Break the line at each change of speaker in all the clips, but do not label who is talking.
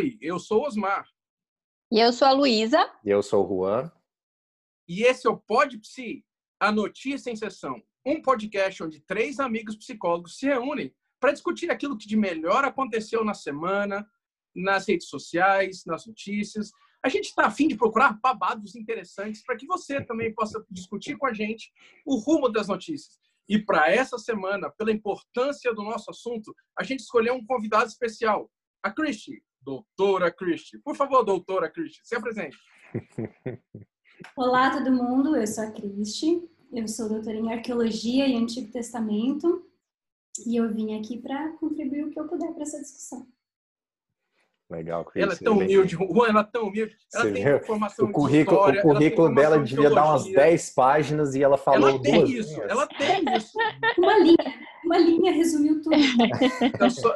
Oi, eu sou Osmar.
E eu sou a Luísa.
E eu sou o Juan.
E esse é o Pod Psi, a notícia em sessão. Um podcast onde três amigos psicólogos se reúnem para discutir aquilo que de melhor aconteceu na semana, nas redes sociais, nas notícias. A gente está afim de procurar babados interessantes para que você também possa discutir com a gente o rumo das notícias. E para essa semana, pela importância do nosso assunto, a gente escolheu um convidado especial, a Christie, doutora Christie. Por favor, doutora Christie, se apresente.
Olá, todo mundo. Eu sou a Christie. Eu sou doutora em Arqueologia e Antigo Testamento. E eu vim aqui para contribuir o que eu puder para essa discussão.
Legal,
Cris. Ela é tão humilde, Juan, ela é tão humilde. Ela
Você
tem
viu?
informação
o currículo,
de história,
o currículo
ela tem
dela
de
devia dar umas
teologia.
10 páginas e ela falou
Ela tem
duas
isso,
linhas.
ela tem isso.
Uma linha, uma linha resumiu tudo.
Eu sou-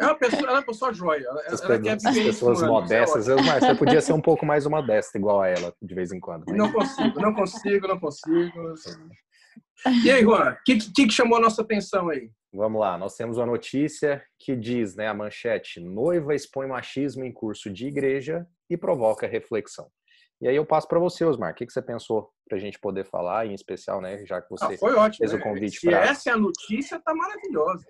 é uma pessoa, ela é uma pessoa joia. Ela,
Essas,
ela quer viver isso
pessoas
no ano,
modestas.
é
Eu, mas você podia ser um pouco mais modesta, igual a ela, de vez em quando. mas-
Não consigo, não consigo, não consigo. E aí, Juan, o que, que, que chamou a nossa atenção aí?
Vamos lá, nós temos uma notícia que diz, né, a manchete, noiva expõe machismo em curso de igreja e provoca reflexão. E aí eu passo para você, Osmar, o que, que você pensou para a gente poder falar, em especial, né, já que você...
Ah, foi ótimo.
fez o
né?
convite
Se
pra-
essa é a notícia, tá maravilhosa.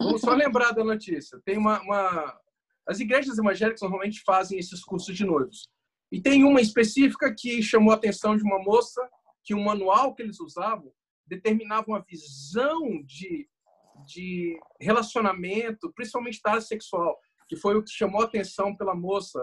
Vamos só lembrar da notícia. Tem uma, uma- As igrejas evangélicas normalmente fazem esses cursos de noivos. E tem uma específica que chamou a atenção de uma moça que o manual que eles usavam determinava uma visão de, de relacionamento, principalmente da área sexual, que foi o que chamou a atenção pela moça.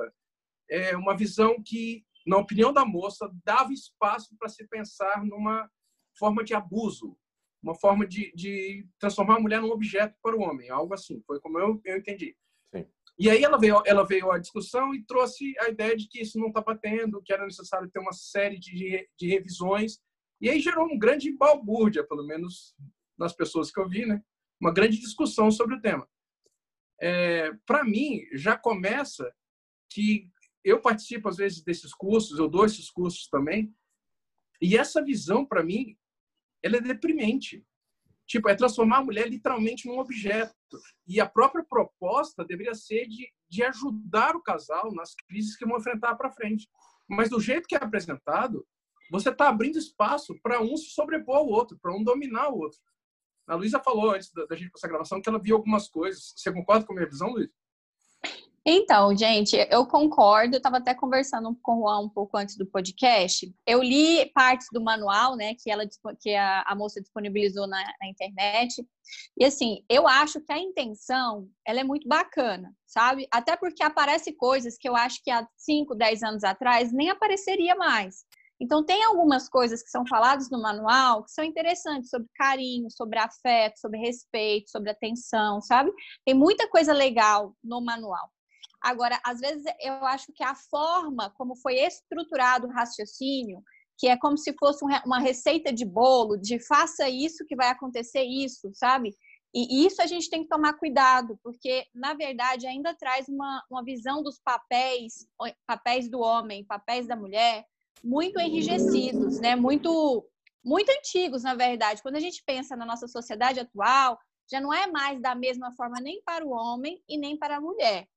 É uma visão que, na opinião da moça, dava espaço para se pensar numa forma de abuso, uma forma de, de transformar a mulher num objeto para o homem, algo assim. Foi como eu, eu entendi.
Sim.
E aí ela veio, ela veio à discussão e trouxe a ideia de que isso não está batendo, que era necessário ter uma série de, de revisões. E aí gerou um grande balbúrdia, pelo menos nas pessoas que eu vi, né? Uma grande discussão sobre o tema. É, para mim, já começa que eu participo às vezes desses cursos, eu dou esses cursos também, e essa visão para mim, ela é deprimente. Tipo, é transformar a mulher literalmente num objeto. E a própria proposta deveria ser de, de ajudar o casal nas crises que vão enfrentar para frente. Mas do jeito que é apresentado, você está abrindo espaço para um se sobrepor ao outro, para um dominar o outro. A Luísa falou antes da, da gente começar a gravação que ela viu algumas coisas. Você concorda com a minha visão, Luísa?
Então, gente, eu concordo. Eu estava até conversando com o Juan um pouco antes do podcast. Eu li partes do manual, né, que ela que a, a moça disponibilizou na, na internet. E assim, eu acho que a intenção ela é muito bacana, sabe? Até porque aparece coisas que eu acho que há 5, 10 anos atrás nem apareceria mais. Então, tem algumas coisas que são faladas no manual que são interessantes sobre carinho, sobre afeto, sobre respeito, sobre atenção, sabe? Tem muita coisa legal no manual. Agora, às vezes eu acho que a forma como foi estruturado o raciocínio, que é como se fosse um uma receita de bolo, de faça isso que vai acontecer isso, sabe? E isso a gente tem que tomar cuidado, porque, na verdade, ainda traz uma, uma visão dos papéis, papéis do homem, papéis da mulher, muito enrijecidos, né? Muito, muito antigos, na verdade. Quando a gente pensa na nossa sociedade atual, já não é mais da mesma forma nem para o homem e nem para a mulher.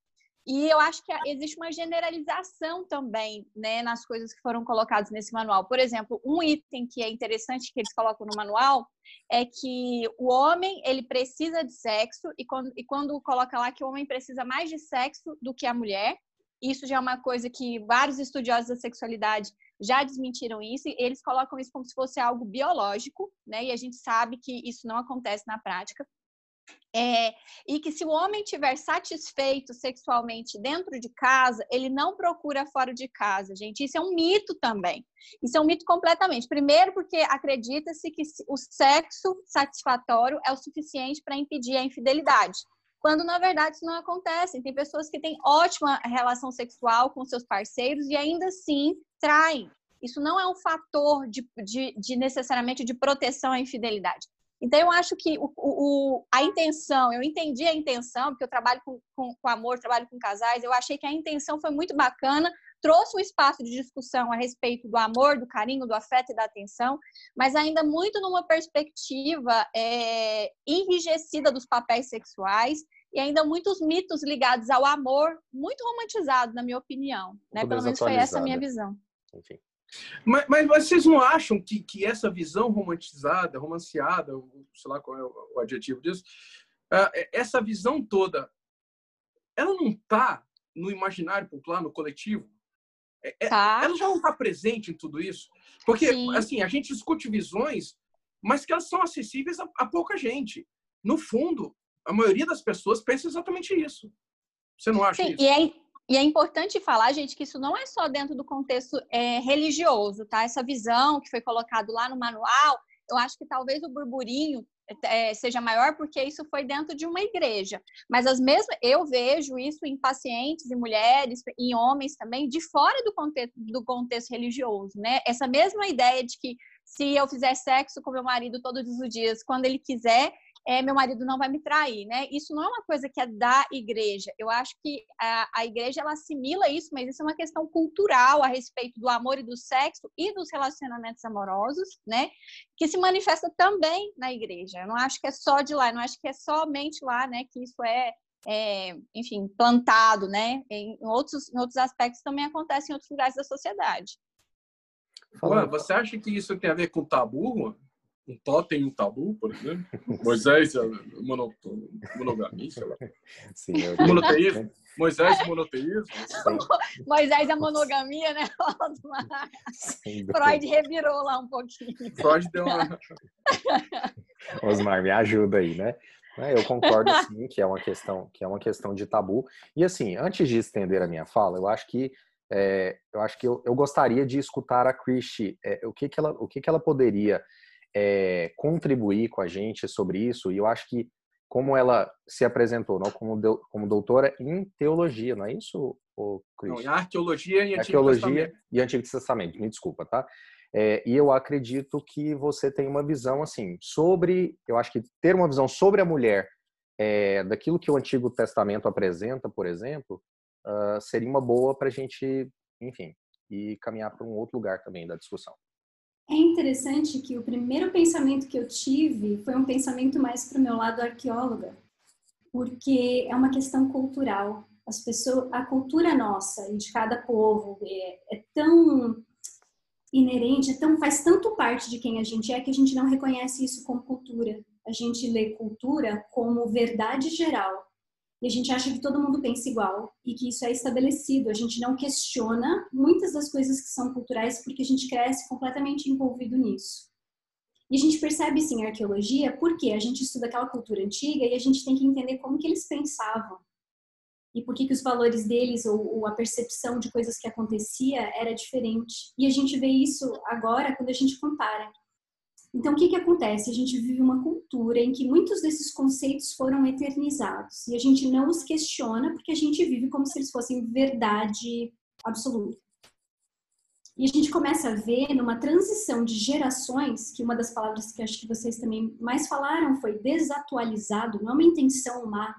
E eu acho que existe uma generalização também, né, nas coisas que foram colocadas nesse manual. Por exemplo, um item que é interessante que eles colocam no manual é que o homem ele precisa de sexo e quando, e quando coloca lá que o homem precisa mais de sexo do que a mulher, isso já é uma coisa que vários estudiosos da sexualidade já desmentiram isso, e eles colocam isso como se fosse algo biológico, né? E a gente sabe que isso não acontece na prática. É, e que se o homem estiver satisfeito sexualmente dentro de casa, ele não procura fora de casa, gente. Isso é um mito também. Isso é um mito completamente. Primeiro, porque acredita-se que o sexo satisfatório é o suficiente para impedir a infidelidade. Quando na verdade isso não acontece. Tem pessoas que têm ótima relação sexual com seus parceiros e ainda assim traem. Isso não é um fator de, de, de necessariamente de proteção à infidelidade. Então, eu acho que o, o, a intenção, eu entendi a intenção, porque eu trabalho com, com, com, amor, trabalho com casais, eu achei que a intenção foi muito bacana, trouxe um espaço de discussão a respeito do amor, do carinho, do afeto e da atenção, mas ainda muito numa perspectiva é, enrijecida dos papéis sexuais e ainda muitos mitos ligados ao amor, muito romantizados, na minha opinião. Né? Pelo menos foi essa a minha visão. Enfim.
Mas, mas, vocês não acham que, que essa visão romantizada, romanceada, sei lá qual é o, o adjetivo disso, uh, essa visão toda, ela não está no imaginário popular, no coletivo? É, é, tá. Ela já não está presente em tudo isso? Porque, Sim. assim, a gente discute visões, mas que elas são acessíveis a, a pouca gente. No fundo, a maioria das pessoas pensa exatamente isso. Você não acha
Sim,
isso?
E é, e é importante falar, gente, que isso não é só dentro do contexto é, religioso, tá? Essa visão que foi colocado lá no manual, eu acho que talvez o burburinho é, seja maior porque isso foi dentro de uma igreja. Mas as mesmas, eu vejo isso em pacientes, em mulheres, em homens também, de fora do contexto, do contexto religioso, né? Essa mesma ideia de que se eu fizer sexo com meu marido todos os dias, quando ele quiser, é, meu marido não vai me trair, né? Isso não é uma coisa que é da igreja. Eu acho que a, a igreja ela assimila isso, mas isso é uma questão cultural a respeito do amor e do sexo e dos relacionamentos amorosos, né? Que se manifesta também na igreja. Eu não acho que é só de lá, eu não acho que é somente lá, né? Que isso é, é enfim, plantado, né? Em outros, em outros aspectos também acontece em outros lugares da sociedade.
Ué, você acha que isso tem a ver com tabu? Um totem um tabu, por exemplo? Moisés, mono, monogamia, sei lá. Sim, eu... Monoteísmo? Moisés, monoteísmo?
Moisés, a monogamia, né? Freud revirou lá um pouquinho.
Freud deu uma...
Osmar, me ajuda aí, né? É, eu concordo sim que é uma questão que é uma questão de tabu. E assim, antes de estender a minha fala, eu acho que é, eu acho que eu, eu, gostaria de escutar a Christie, é, o que que ela o que que ela poderia é, contribuir com a gente sobre isso. E eu acho que, como ela se apresentou não, como, de, como doutora em teologia, não é isso, o
Não, em arqueologia e Antigo
arqueologia
Testamento.
e Antigo Testamento, me desculpa, tá? É, e eu acredito que você tem uma visão assim sobre, eu acho que ter uma visão sobre a mulher é, daquilo que o Antigo Testamento apresenta, por exemplo, uh, seria uma boa para a gente, enfim, e caminhar para um outro lugar também da discussão.
É interessante que o primeiro pensamento que eu tive foi um pensamento mais para o meu lado arqueóloga, porque é uma questão cultural. As pessoas, a cultura nossa e de cada povo é, é tão inerente, é tão, faz tanto parte de quem a gente é que a gente não reconhece isso como cultura. A gente lê cultura como verdade geral e a gente acha que todo mundo pensa igual e que isso é estabelecido. A gente não questiona muitas das coisas que são culturais porque a gente cresce completamente envolvido nisso. E a gente percebe sim a arqueologia porque a gente estuda aquela cultura antiga e a gente tem que entender como que eles pensavam e por que, que os valores deles ou, ou a percepção de coisas que acontecia era diferente. E a gente vê isso agora quando a gente compara então, o que, que acontece? A gente vive uma cultura em que muitos desses conceitos foram eternizados e a gente não os questiona porque a gente vive como se eles fossem verdade absoluta. E a gente começa a ver numa transição de gerações, que uma das palavras que acho que vocês também mais falaram foi desatualizado, não é uma intenção má,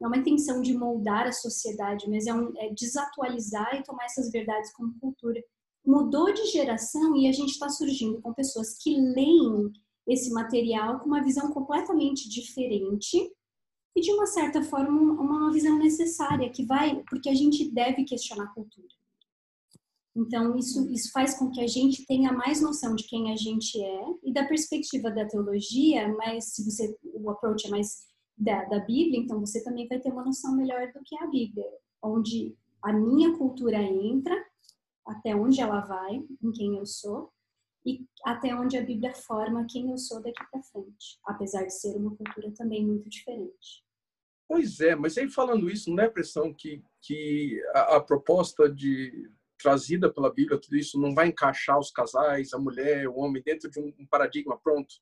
não é uma intenção de moldar a sociedade, mas é, um, é desatualizar e tomar essas verdades como cultura mudou de geração e a gente está surgindo com pessoas que leem esse material com uma visão completamente diferente e de uma certa forma uma visão necessária que vai porque a gente deve questionar a cultura. Então isso isso faz com que a gente tenha mais noção de quem a gente é e da perspectiva da teologia, mas se você o approach é mais da, da Bíblia, então você também vai ter uma noção melhor do que a Bíblia, onde a minha cultura entra até onde ela vai, em quem eu sou, e até onde a Bíblia forma quem eu sou daqui para frente, apesar de ser uma cultura também muito diferente.
Pois é, mas aí falando isso, não é a impressão que, que a, a, proposta de trazida pela Bíblia, tudo isso não vai encaixar os casais, a mulher, o homem dentro de um paradigma pronto,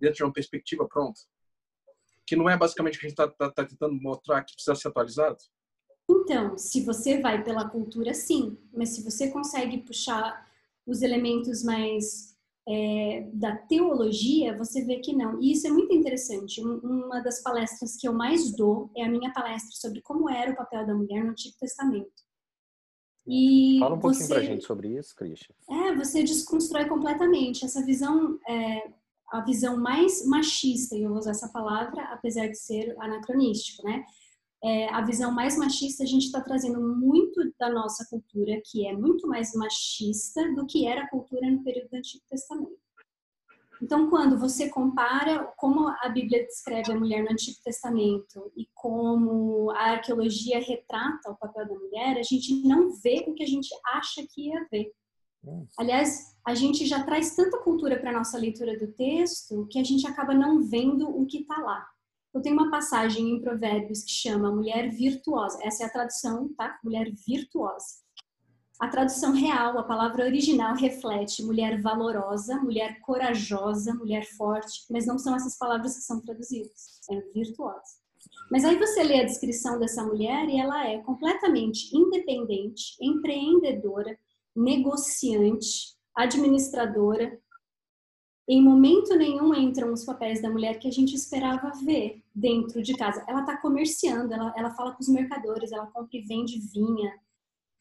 dentro de uma perspectiva pronta? Que não é basicamente o que a gente está tá, tá tentando mostrar que precisa ser atualizado?
Então, se você vai pela cultura, sim, mas se você consegue puxar os elementos mais é, da teologia, você vê que não. E isso é muito interessante. Uma das palestras que eu mais dou é a minha palestra sobre como era o papel da mulher no Antigo Testamento.
E Fala um pouquinho você, pra gente sobre isso, Christian.
É, você desconstrói completamente essa visão, é, a visão mais machista, e eu vou usar essa palavra, apesar de ser anacronístico, né? É, a visão mais machista, a gente está trazendo muito da nossa cultura, que é muito mais machista do que era a cultura no período do Antigo Testamento. Então, quando você compara como a Bíblia descreve a mulher no Antigo Testamento e como a arqueologia retrata o papel da mulher, a gente não vê o que a gente acha que ia ver. Aliás, a gente já traz tanta cultura para a nossa leitura do texto que a gente acaba não vendo o que está lá. Eu tenho uma passagem em Provérbios que chama Mulher Virtuosa. Essa é a tradução, tá? Mulher Virtuosa. A tradução real, a palavra original reflete mulher valorosa, mulher corajosa, mulher forte, mas não são essas palavras que são traduzidas. É virtuosa. Mas aí você lê a descrição dessa mulher e ela é completamente independente, empreendedora, negociante, administradora, em momento nenhum entram os papéis da mulher que a gente esperava ver dentro de casa. Ela está comerciando, ela, ela fala com os mercadores, ela compra e vende vinha.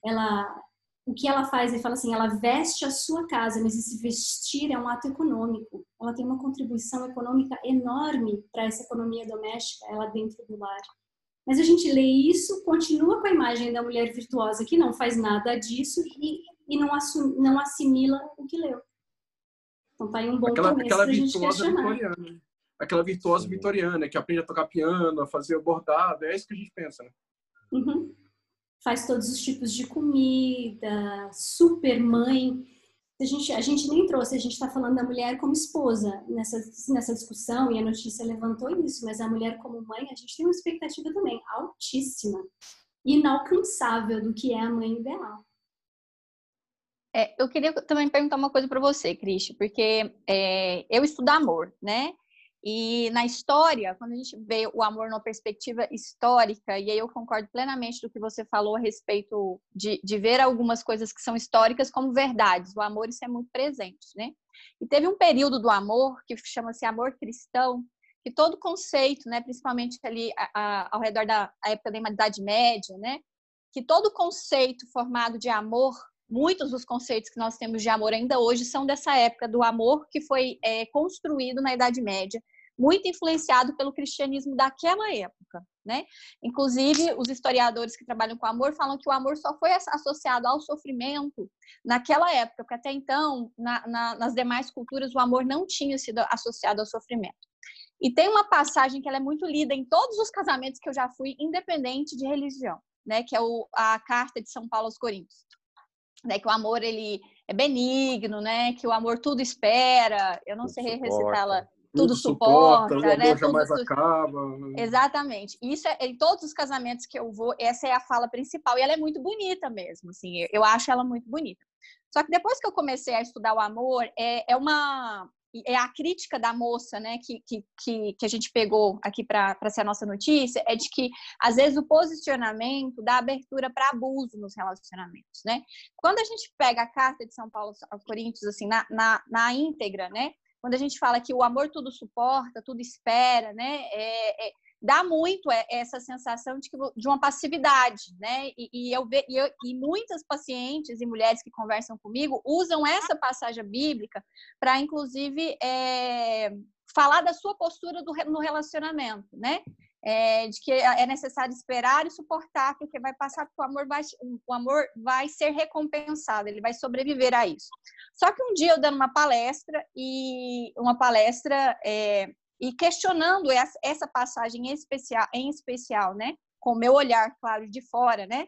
Ela, o que ela faz? Ele fala assim, ela veste a sua casa, mas esse vestir é um ato econômico. Ela tem uma contribuição econômica enorme para essa economia doméstica, ela dentro do lar. Mas a gente lê isso, continua com a imagem da mulher virtuosa que não faz nada disso e, e não, assimila o que leu. Então tá aí um bom aquela, aquela virtuosa
vitoriana. Aquela virtuosa vitoriana que aprende a tocar piano, a fazer bordado, é isso que a gente pensa, né?
Uhum. Faz todos os tipos de comida, super mãe. A gente, a gente nem trouxe, a gente está falando da mulher como esposa nessa, nessa discussão e a notícia levantou isso, mas a mulher como mãe, a gente tem uma expectativa também altíssima, inalcançável do que é a mãe ideal.
É, eu queria também perguntar uma coisa para você, Cristi, porque é, eu estudo amor, né? E na história, quando a gente vê o amor numa perspectiva histórica, e aí eu concordo plenamente do que você falou a respeito de, de ver algumas coisas que são históricas como verdades. O amor, isso é muito presente, né? E teve um período do amor que chama-se amor cristão, que todo conceito, né, principalmente ali a, a, ao redor da época da Idade Média, né, que todo conceito formado de amor muitos dos conceitos que nós temos de amor ainda hoje são dessa época do amor que foi é, construído na Idade Média, muito influenciado pelo cristianismo daquela época, né? Inclusive, os historiadores que trabalham com amor falam que o amor só foi associado ao sofrimento naquela época, porque até então, na, na, nas demais culturas, o amor não tinha sido associado ao sofrimento. E tem uma passagem que ela é muito lida em todos os casamentos que eu já fui, independente de religião, né? Que é o, a carta de São Paulo aos Coríntios né, que o amor ele é benigno, né, que o amor tudo espera. Eu não tudo sei recitá-la. Tudo, tudo suporta, suporta né?
Tudo,
tudo...
acaba.
Exatamente. Isso é em todos os casamentos que eu vou, essa é a fala principal e ela é muito bonita mesmo, assim. Eu acho ela muito bonita. Só que depois que eu comecei a estudar o amor, é, é uma é a crítica da moça, né, que, que, que, a gente pegou aqui para ser a nossa notícia, é de que, às vezes, o posicionamento dá abertura para abuso nos relacionamentos, né? Quando a gente pega a carta de São Paulo aos Coríntios, assim, na, na, na íntegra, né? Quando a gente fala que o amor tudo suporta, tudo espera, né? É, é, dá muito essa sensação de, que, de uma passividade, né? E, e eu, ve, e, eu, e muitas pacientes e mulheres que conversam comigo usam essa passagem bíblica para, inclusive, é, falar da sua postura do, no relacionamento, né? É, de que é necessário esperar e suportar, porque vai passar, porque o amor vai, o amor vai ser recompensado, ele vai sobreviver a isso. Só que um dia eu dando uma palestra e uma palestra é, e questionando essa, passagem em especial, em especial, né? Com o meu olhar, claro, de fora, né?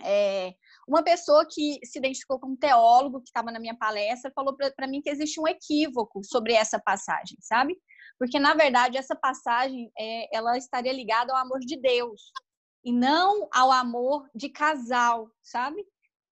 É, uma pessoa que se identificou como teólogo, que estava na minha palestra, falou para mim que existe um equívoco sobre essa passagem, sabe? Porque, na verdade, essa passagem é, ela estaria ligada ao amor de Deus e não ao amor de casal, sabe?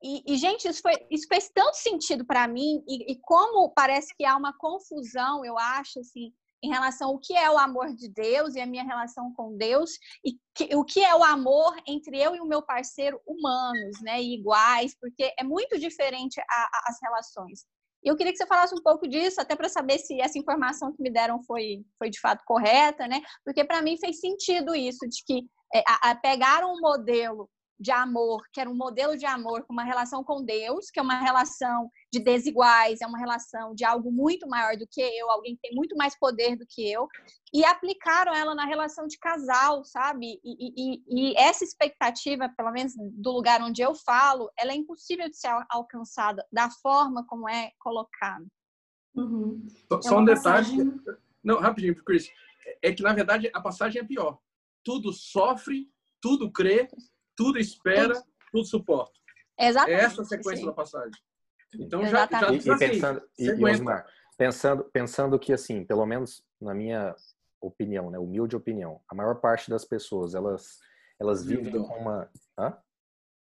E, e gente, isso, foi, isso fez tanto sentido para mim, e, e, como parece que há uma confusão, eu acho, assim, em relação ao que é o amor de Deus e a minha relação com Deus e que, o que é o amor entre eu e o meu parceiro humanos, né, e iguais, porque é muito diferente a, a, as relações. E eu queria que você falasse um pouco disso, até para saber se essa informação que me deram foi, foi de fato correta, né? Porque para mim fez sentido isso, de que é, a, a um modelo de amor, que era um modelo de amor com uma relação com Deus, que é uma relação de desiguais, é uma relação de algo muito maior do que eu, alguém que tem muito mais poder do que eu, e aplicaram ela na relação de casal, sabe? E, e, e essa expectativa, pelo menos do lugar onde eu falo, ela é impossível de ser alcançada da forma como é colocada.
Uhum. Só, é só um detalhe. Passagem... Não, rapidinho, Chris. É que, na verdade, a passagem é pior. Tudo sofre, tudo crê, tudo espera, tudo suporta.
Exatamente.
É essa a sequência Sim. da passagem. Então já, já e, e
pensando, e, e Osmar, pensando, pensando que assim, pelo menos na minha opinião, né, humilde opinião, a maior parte das pessoas elas elas vivem com uma, Hã?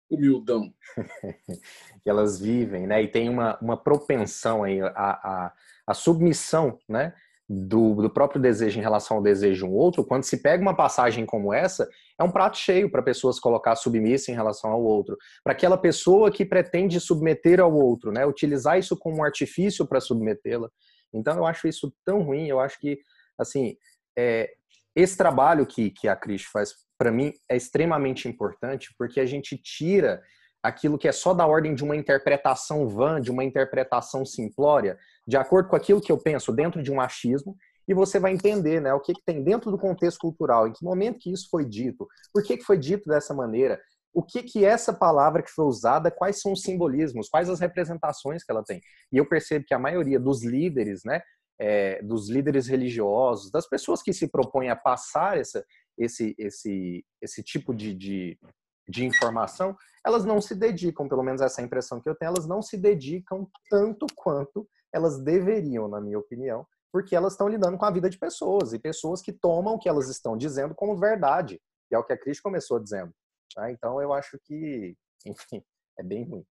humildão,
elas vivem, né, e tem uma, uma propensão aí a, a, a submissão, né, do, do, próprio desejo em relação ao desejo de um outro, quando se pega uma passagem como essa, é um prato cheio para pessoas colocar submissa em relação ao outro. Para aquela pessoa que pretende submeter ao outro, né? Utilizar isso como um artifício para submetê-la. Então eu acho isso tão ruim, eu acho que, assim, é, esse trabalho que, que a Cris faz, para mim, é extremamente importante, porque a gente tira aquilo que é só da ordem de uma interpretação vã, de uma interpretação simplória, de acordo com aquilo que eu penso dentro de um achismo, e você vai entender né, o que, que tem dentro do contexto cultural, em que momento que isso foi dito, por que, que foi dito dessa maneira, o que que essa palavra que foi usada, quais são os simbolismos, quais as representações que ela tem. E eu percebo que a maioria dos líderes, né, é, dos líderes religiosos, das pessoas que se propõem a passar essa, esse, esse, esse tipo de, de, de informação, elas não se dedicam, pelo menos essa é a impressão que eu tenho, elas não se dedicam tanto quanto elas deveriam, na minha opinião, porque elas estão lidando com a vida de pessoas e pessoas que tomam o que elas estão dizendo como verdade, e é o que a Cris começou dizendo. Tá? Então eu acho que, enfim, é bem ruim.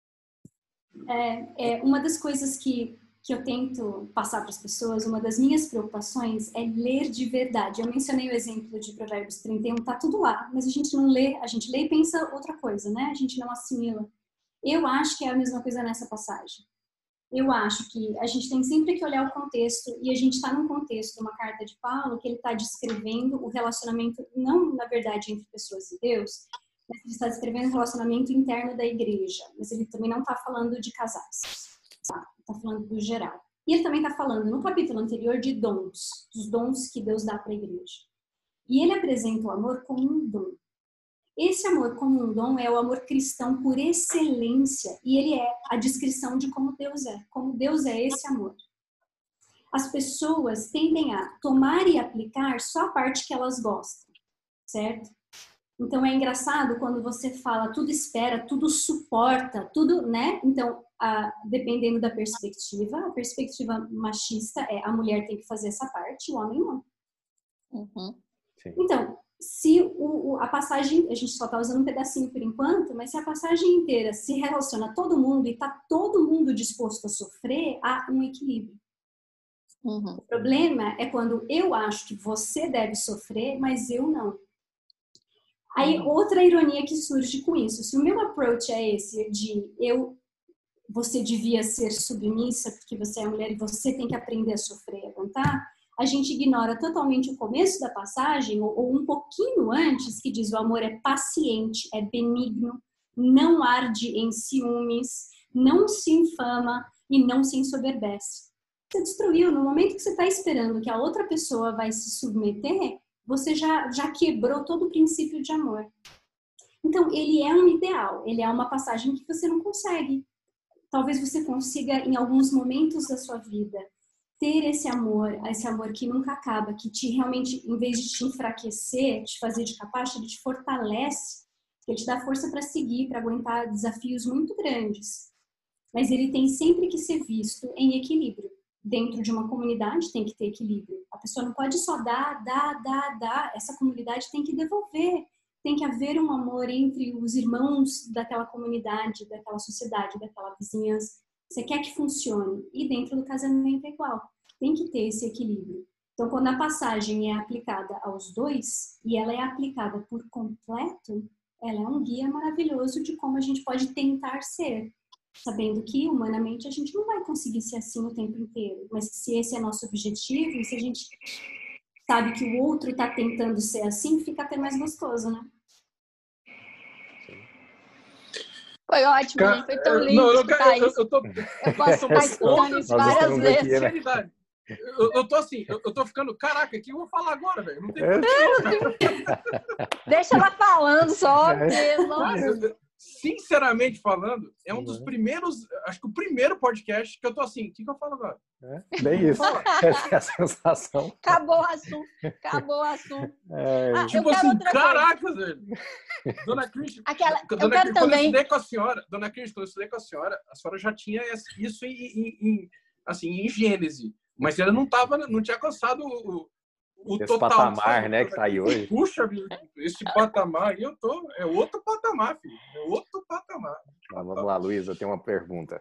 É, é uma das coisas que que eu tento passar para as pessoas, uma das minhas preocupações é ler de verdade. Eu mencionei o exemplo de Provérbios 31, tá tudo lá, mas a gente não lê, a gente lê e pensa outra coisa, né? A gente não assimila. Eu acho que é a mesma coisa nessa passagem. Eu acho que a gente tem sempre que olhar o contexto e a gente está num contexto, uma carta de Paulo, que ele está descrevendo o relacionamento, não na verdade entre pessoas e Deus, mas ele está descrevendo o relacionamento interno da igreja, mas ele também não está falando de casais está falando do geral. E ele também está falando no capítulo anterior de dons, dos dons que Deus dá para a igreja. E ele apresenta o amor como um dom. Esse amor como um dom é o amor cristão por excelência e ele é a descrição de como Deus é, como Deus é esse amor. As pessoas tendem a tomar e aplicar só a parte que elas gostam, certo? Então é engraçado quando você fala tudo espera, tudo suporta, tudo, né? Então a, dependendo da perspectiva, a perspectiva machista é a mulher tem que fazer essa parte, o homem não. Uhum. Então, se o, o, a passagem, a gente só está usando um pedacinho por enquanto, mas se a passagem inteira se relaciona a todo mundo e está todo mundo disposto a sofrer, há um equilíbrio. Uhum. O problema é quando eu acho que você deve sofrer, mas eu não. Aí, uhum. outra ironia que surge com isso. Se o meu approach é esse de eu você devia ser submissa porque você é mulher e você tem que aprender a sofrer e aguentar, a gente ignora totalmente o começo da passagem, ou, ou, um pouquinho antes, que diz o amor é paciente, é benigno, não arde em ciúmes, não se infama e não se ensoberbece. Você destruiu, no momento que você está esperando que a outra pessoa vai se submeter, você já, já quebrou todo o princípio de amor. Então, ele é um ideal, ele é uma passagem que você não consegue talvez você consiga, em alguns momentos da sua vida, ter esse amor, esse amor que nunca acaba, que te realmente, em vez de te enfraquecer, te fazer de capaz, ele te fortalece, ele te dá força para seguir, para aguentar desafios muito grandes. Mas ele tem sempre que ser visto em equilíbrio. Dentro de uma comunidade tem que ter equilíbrio. A pessoa não pode só dar, dar, dar, dar. Essa comunidade tem que devolver tem que haver um amor entre os irmãos daquela comunidade, daquela sociedade, daquela vizinhança. Você quer que funcione. E dentro do casamento é igual. Tem que ter esse equilíbrio. Então, quando a passagem é aplicada aos dois e ela é aplicada por completo, ela é um guia maravilhoso de como a gente pode tentar ser, sabendo que humanamente a gente não vai conseguir ser assim o tempo inteiro, mas se esse é nosso objetivo, e se a gente sabe que o outro está tentando ser assim, fica até mais gostoso, né?
Foi ótimo, Ca... foi tão lindo. Não, eu, eu, eu, eu, tô... eu posso estar escutando isso várias vezes. Aqui, né?
Eu, eu tô assim, eu, eu tô ficando, caraca, o que eu vou falar agora, velho? Não tem é.
Deixa ela falando só, é. porque, nossa.
Sinceramente falando, é um dos uhum. primeiros, acho que o primeiro podcast que eu tô assim, o que, que eu falo agora?
É, bem isso. Essa é a sensação.
Acabou o assunto. Acabou o assunto. É,
ah, tipo assim, caraca, velho. Dona Cris,
Aquela,
Dona
eu quero
Cris,
também...
eu estudei com a senhora, Dona Cris, quando eu estudei com a senhora, a senhora já tinha isso em, em, em assim, em Gênese. Mas ela não tava, não tinha alcançado o, o
esse
total.
patamar, né, que tá aí hoje.
Puxa, esse patamar aí eu tô, é outro patamar, filho. É outro patamar.
vamos lá, Luísa, tem uma pergunta.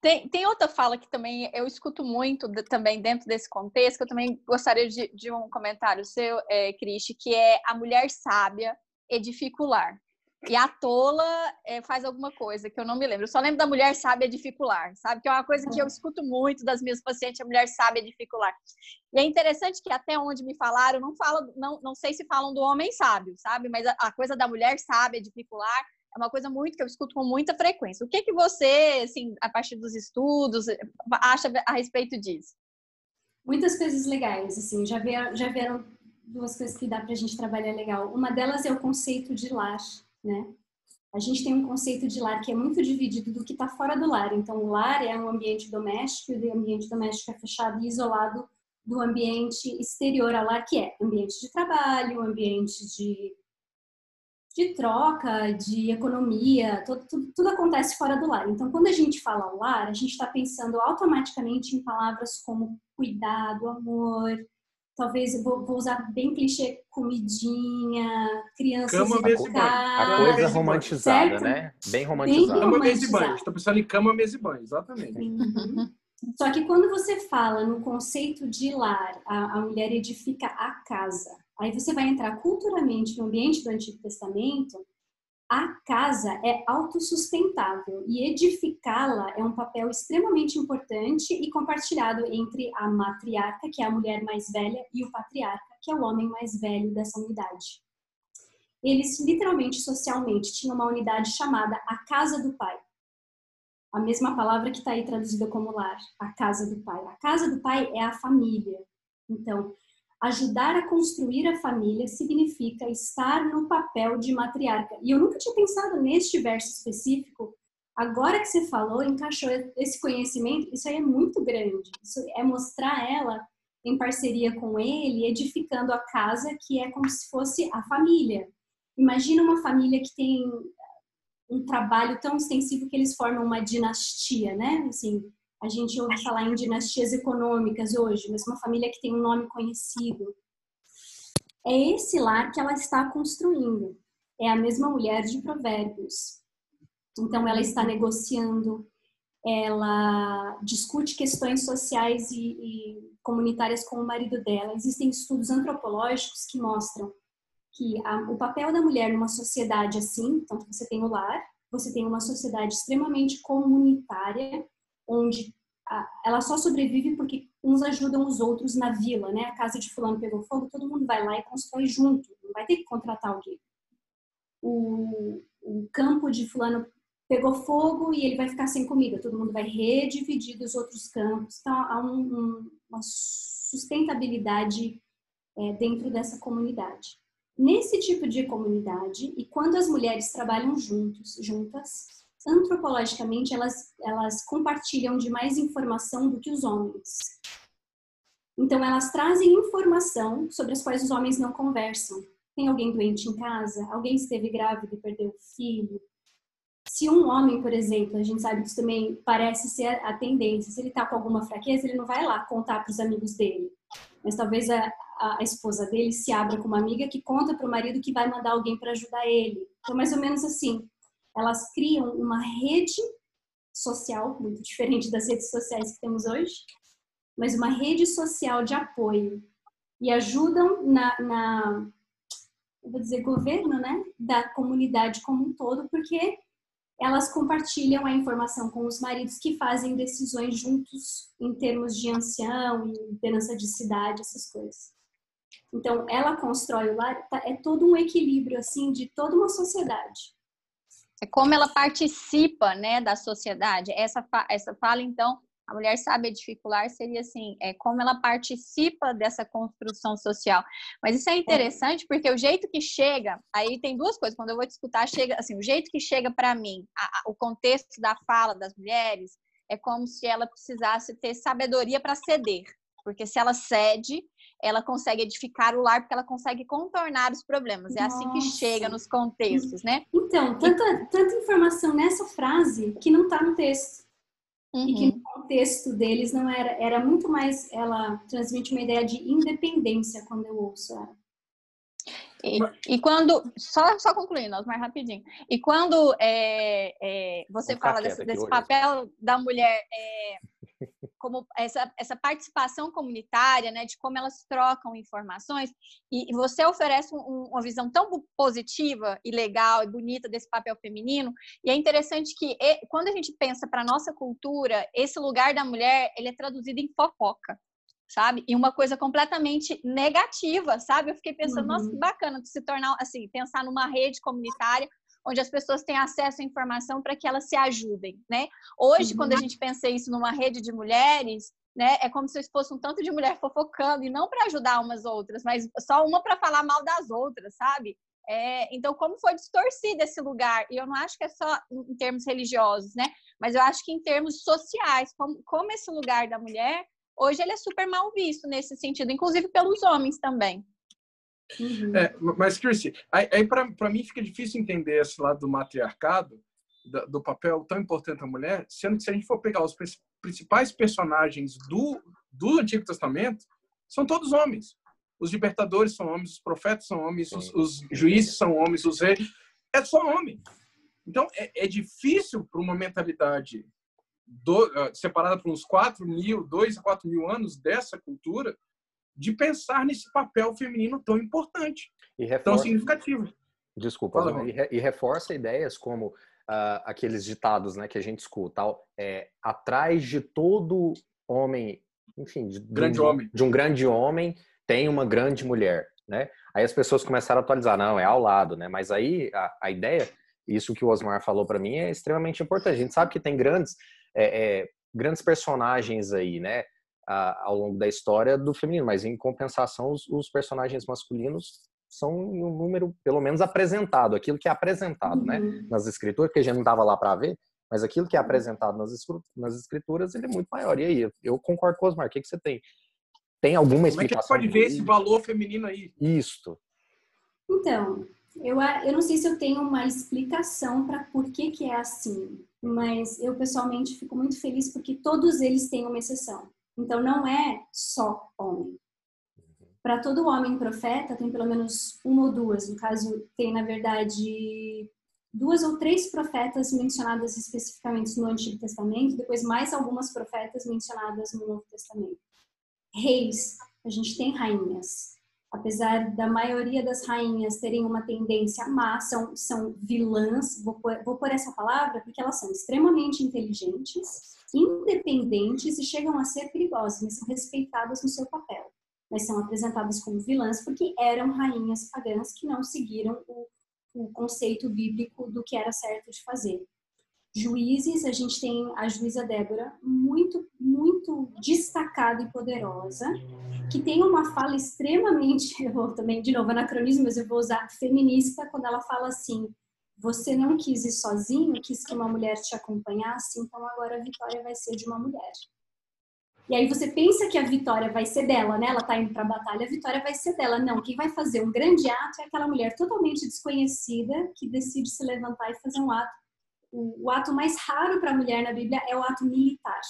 Tem, tem outra fala que também eu escuto muito de, também dentro desse contexto, que eu também gostaria de, de um comentário seu, é, Cristi, que é a mulher sábia edifica o lar. E a tola é, faz alguma coisa que eu não me lembro. Eu só lembro da mulher sábia dificular, sabe? Que é uma coisa que eu escuto muito das minhas pacientes, a mulher sábia dificular. E é interessante que até onde me falaram, não fala, não, não sei se falam do homem sábio, sabe? Mas a, a coisa da mulher sábia dificular é uma coisa muito que eu escuto com muita frequência. O que que você, assim, a partir dos estudos, acha a respeito disso?
Muitas coisas legais, assim, já vieram, já vieram duas coisas que dá para a gente trabalhar legal. Uma delas é o conceito de lar né? A gente tem um conceito de lar que é muito dividido do que está fora do lar. Então, o lar é um ambiente doméstico e o ambiente doméstico é fechado e isolado do ambiente exterior ao lar, que é ambiente de trabalho, ambiente de, de troca, de economia, tudo, tudo, tudo acontece fora do lar. Então, quando a gente fala lar, a gente está pensando automaticamente em palavras como cuidado, amor, talvez vou, vou, usar bem clichê, comidinha, crianças
cama
mesmo A coisa romantizada, certo? né? Bem romantizada.
Cama, mesa e banho. Estou pensando em cama, mesa e banho, exatamente.
Uhum. Só que quando você fala no conceito de lar, a, a mulher edifica a casa. Aí você vai entrar culturalmente no ambiente do Antigo Testamento, a casa é autossustentável e edificá-la é um papel extremamente importante e compartilhado entre a matriarca, que é a mulher mais velha, e o patriarca, que é o homem mais velho dessa unidade. Eles, literalmente, socialmente, tinham uma unidade chamada a casa do pai. A mesma palavra que está aí traduzida como lar, a casa do pai. A casa do pai é a família. Então, Ajudar a construir a família significa estar no papel de matriarca. E eu nunca tinha pensado neste verso específico. Agora que você falou, encaixou esse conhecimento, isso aí é muito grande. Isso é mostrar ela em parceria com ele, edificando a casa que é como se fosse a família. Imagina uma família que tem um trabalho tão extensivo que eles formam uma dinastia, né? Assim, a gente ouve falar em dinastias econômicas hoje, mas uma família que tem um nome conhecido. É esse lar que ela está construindo. É a mesma mulher de Provérbios. Então, ela está negociando, ela discute questões sociais e, e comunitárias com o marido dela. Existem estudos antropológicos que mostram que a, o papel da mulher numa sociedade assim, então você tem o lar, você tem uma sociedade extremamente comunitária, onde ela só sobrevive porque uns ajudam os outros na vila, né? A casa de fulano pegou fogo, todo mundo vai lá e constrói junto, não vai ter que contratar alguém. O, o campo de fulano pegou fogo e ele vai ficar sem comida, todo mundo vai redividir dos outros campos. Então há um, um, uma sustentabilidade é, dentro dessa comunidade. Nesse tipo de comunidade, e quando as mulheres trabalham juntos, juntas, antropologicamente elas, elas compartilham de mais informação do que os homens. Então elas trazem informação sobre as quais os homens não conversam. Tem alguém doente em casa? Alguém esteve grávida e perdeu o filho? Se um homem, por exemplo, a gente sabe que isso também parece ser a tendência, se ele está com alguma fraqueza, ele não vai lá contar para os amigos dele. Mas talvez a, a, a, esposa dele se abra com uma amiga que conta para o marido que vai mandar alguém para ajudar ele. Então, mais ou menos assim elas criam uma rede social, muito diferente das redes sociais que temos hoje, mas uma rede social de apoio e ajudam na, na vou dizer governo, né, da comunidade como um todo, porque elas compartilham a informação com os maridos que fazem decisões juntos em termos de ancião e liderança de cidade, essas coisas. Então, ela constrói o lar, tá, é todo um equilíbrio assim de toda uma sociedade.
É como ela participa, né, da sociedade. Essa, essa fala, então, a mulher sabe dificular seria assim, é como ela participa dessa construção social. Mas isso é interessante porque o jeito que chega, aí tem duas coisas. Quando eu vou discutir, chega assim, o jeito que chega para mim, a, a, o contexto da fala das mulheres é como se ela precisasse ter sabedoria para ceder, porque se ela cede, ela consegue edificar o lar porque ela consegue contornar os problemas. É Nossa. assim que chega nos contextos, né?
Então, tanta, tanta informação nessa frase que não está no texto. Uhum. E que no contexto deles não era, era muito mais, ela transmite uma ideia de independência quando eu ouço ela.
E, e, quando, só, só concluindo, mais rapidinho. E quando é, é, você fala desse, desse papel da mulher é, como essa, essa participação comunitária, né, de como elas trocam informações, e, e você oferece um, uma visão tão positiva e legal e bonita desse papel feminino, e é interessante que e, quando a gente pensa para nossa cultura, esse lugar da mulher, ele é traduzido em fofoca sabe? E uma coisa completamente negativa, sabe? Eu fiquei pensando, uhum. nossa, que bacana se tornar, assim, pensar numa rede comunitária onde as pessoas têm acesso à informação para que elas se ajudem, né? Hoje, uhum. quando a uhum. gente pensa isso numa rede de mulheres, né, é como se fosse um tanto de mulher fofocando e não para ajudar umas outras, mas só uma para falar mal das outras, sabe? É, então, como foi distorcido esse lugar? E eu não acho que é só em termos religiosos, né? Mas eu acho que em termos sociais, como, como esse lugar da mulher Hoje ele é super mal visto nesse sentido, inclusive pelos homens também.
Uhum. É, mas, Chrissy, aí, aí para mim fica difícil entender esse lado do matriarcado, do, do, papel tão importante da mulher, sendo que se a gente for pegar os principais personagens do, do Antigo Testamento, são todos homens. Os libertadores são homens, os profetas são homens, os, os juízes são homens, os reis. É só homem. Então, é, é difícil para uma mentalidade do, uh, separada por uns 4 mil, 2 a 4 mil anos dessa cultura, de pensar nesse papel feminino tão importante, reforça, tão significativo.
Desculpa, Fala, e, e, reforça ideias como uh, aqueles ditados né, que a gente escuta, é, atrás de todo homem, enfim, de,
grande
de, um,
homem.
de um grande homem tem uma grande mulher, né? Aí as pessoas começaram a atualizar, não, é ao lado, né? Mas aí a, a ideia, isso que o Osmar falou para mim é extremamente importante. A gente sabe que tem grandes é, é, grandes personagens aí, né? A, ao longo da história do feminino, mas em compensação os, os, personagens masculinos são um número pelo menos apresentado, aquilo que é apresentado, né, uhum. né, nas escrituras, que a gente não estava lá para ver, mas aquilo que é apresentado nas, nas escrituras ele é muito maior. E aí, eu concordo com o Osmar, o que, que você tem? Tem alguma explicação?
Como é que pode ver esse valor feminino aí?
Isto.
Então, eu, eu não sei se eu tenho uma explicação para por que, que é assim mas eu pessoalmente fico muito feliz porque todos eles têm uma exceção. Então não é só homem. Para todo homem profeta tem pelo menos uma ou duas. No caso, tem na verdade duas ou três profetas mencionadas especificamente no Antigo Testamento, depois mais algumas profetas mencionadas no Novo Testamento. Reis, a gente tem rainhas apesar da maioria das rainhas terem uma tendência má, são, são vilãs, vou pôr, vou pôr essa palavra porque elas são extremamente inteligentes, independentes e chegam a ser perigosas, mas são respeitadas no seu papel. Mas são apresentadas como vilãs porque eram rainhas pagãs que não seguiram o, o conceito bíblico do que era certo de fazer. Juízes, a gente tem a juíza Débora, muito, muito destacada e poderosa, que tem uma fala extremamente, eu vou também, de novo, anacronismo, mas eu vou usar feminista, quando ela fala assim: você não quis ir sozinho, quis que uma mulher te acompanhasse, então agora a vitória vai ser de uma mulher. E aí você pensa que a vitória vai ser dela, né? Ela tá indo para a batalha, a vitória vai ser dela. Não, quem vai fazer um grande ato é aquela mulher totalmente desconhecida que decide se levantar e fazer um ato. O, o ato mais raro para a mulher na Bíblia é o ato militar.